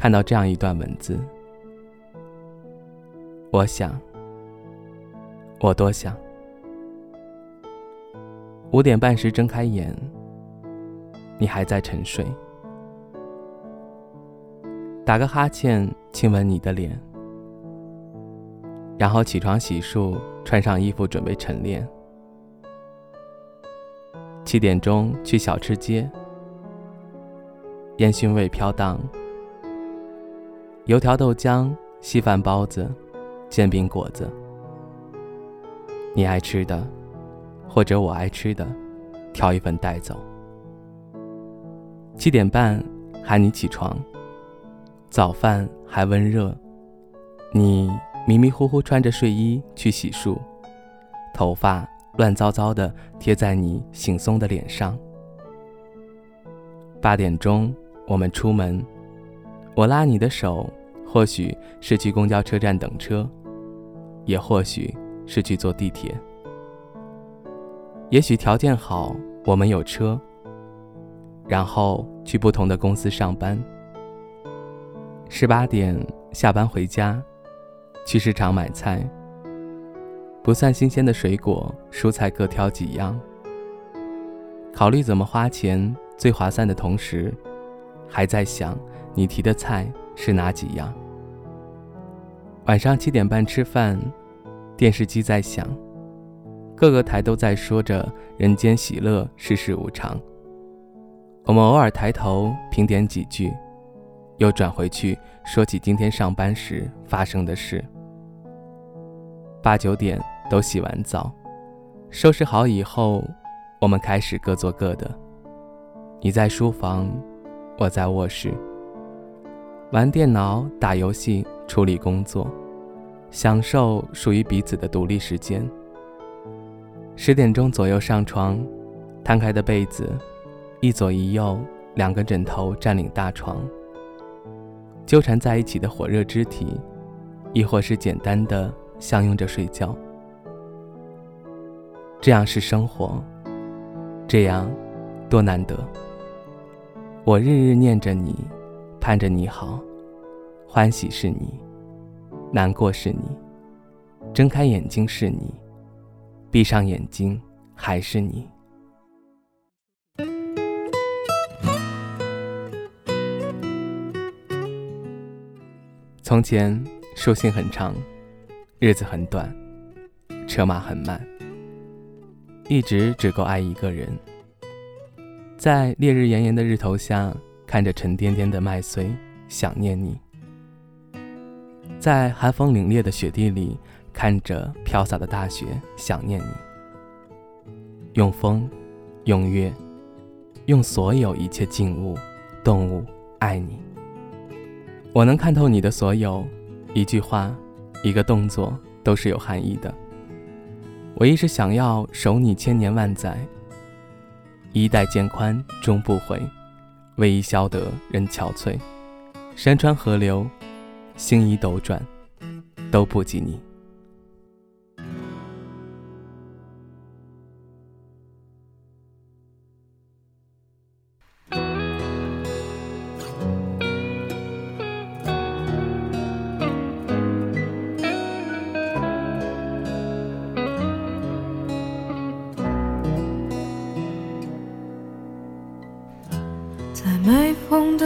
看到这样一段文字，我想，我多想，五点半时睁开眼，你还在沉睡，打个哈欠，亲吻你的脸，然后起床洗漱，穿上衣服准备晨练，七点钟去小吃街，烟熏味飘荡。油条、豆浆、稀饭、包子、煎饼、果子，你爱吃的，或者我爱吃的，挑一份带走。七点半喊你起床，早饭还温热，你迷迷糊糊穿着睡衣去洗漱，头发乱糟糟的贴在你惺忪的脸上。八点钟我们出门，我拉你的手。或许是去公交车站等车，也或许是去坐地铁。也许条件好，我们有车，然后去不同的公司上班。十八点下班回家，去市场买菜。不算新鲜的水果、蔬菜各挑几样。考虑怎么花钱最划算的同时，还在想你提的菜。是哪几样？晚上七点半吃饭，电视机在响，各个台都在说着人间喜乐，世事无常。我们偶尔抬头评点几句，又转回去说起今天上班时发生的事。八九点都洗完澡，收拾好以后，我们开始各做各的。你在书房，我在卧室。玩电脑、打游戏、处理工作，享受属于彼此的独立时间。十点钟左右上床，摊开的被子，一左一右两个枕头占领大床，纠缠在一起的火热肢体，亦或是简单的相拥着睡觉。这样是生活，这样多难得。我日日念着你。盼着你好，欢喜是你，难过是你，睁开眼睛是你，闭上眼睛还是你。从前书信很长，日子很短，车马很慢，一直只够爱一个人，在烈日炎炎的日头下。看着沉甸甸的麦穗，想念你；在寒风凛冽的雪地里，看着飘洒的大雪，想念你。用风，用月，用所有一切静物、动物爱你。我能看透你的所有，一句话，一个动作，都是有含义的。我一直想要守你千年万载，衣带渐宽终不悔。为伊消得人憔悴，山川河流，星移斗转，都不及你。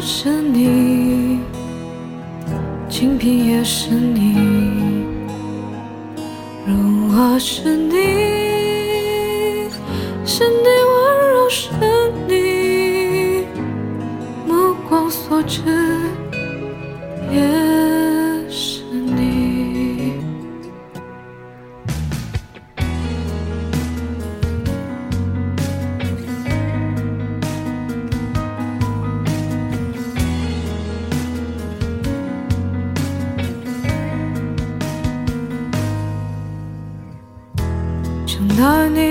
是你，清贫也是你，如花是你，心底温柔是你，目光所至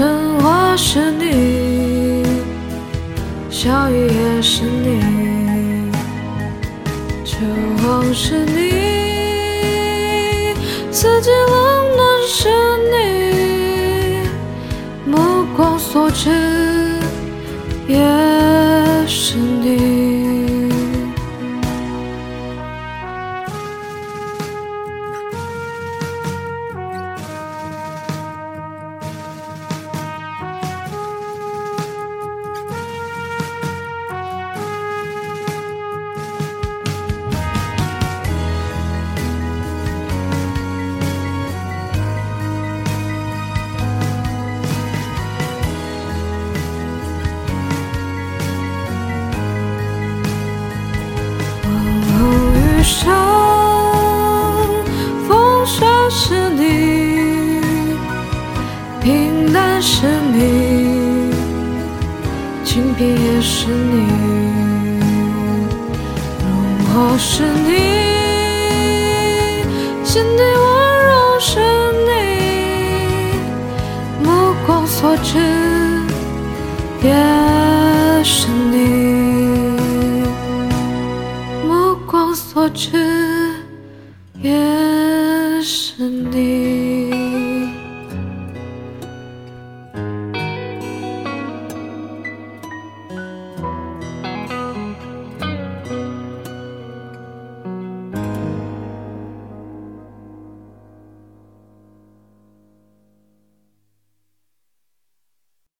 春花是你，小雨也是你，秋风是你，四季冷暖是你，目光所至也是你。清贫也是你荣华是你心底温柔是你目光所至也是你目光所至也是你。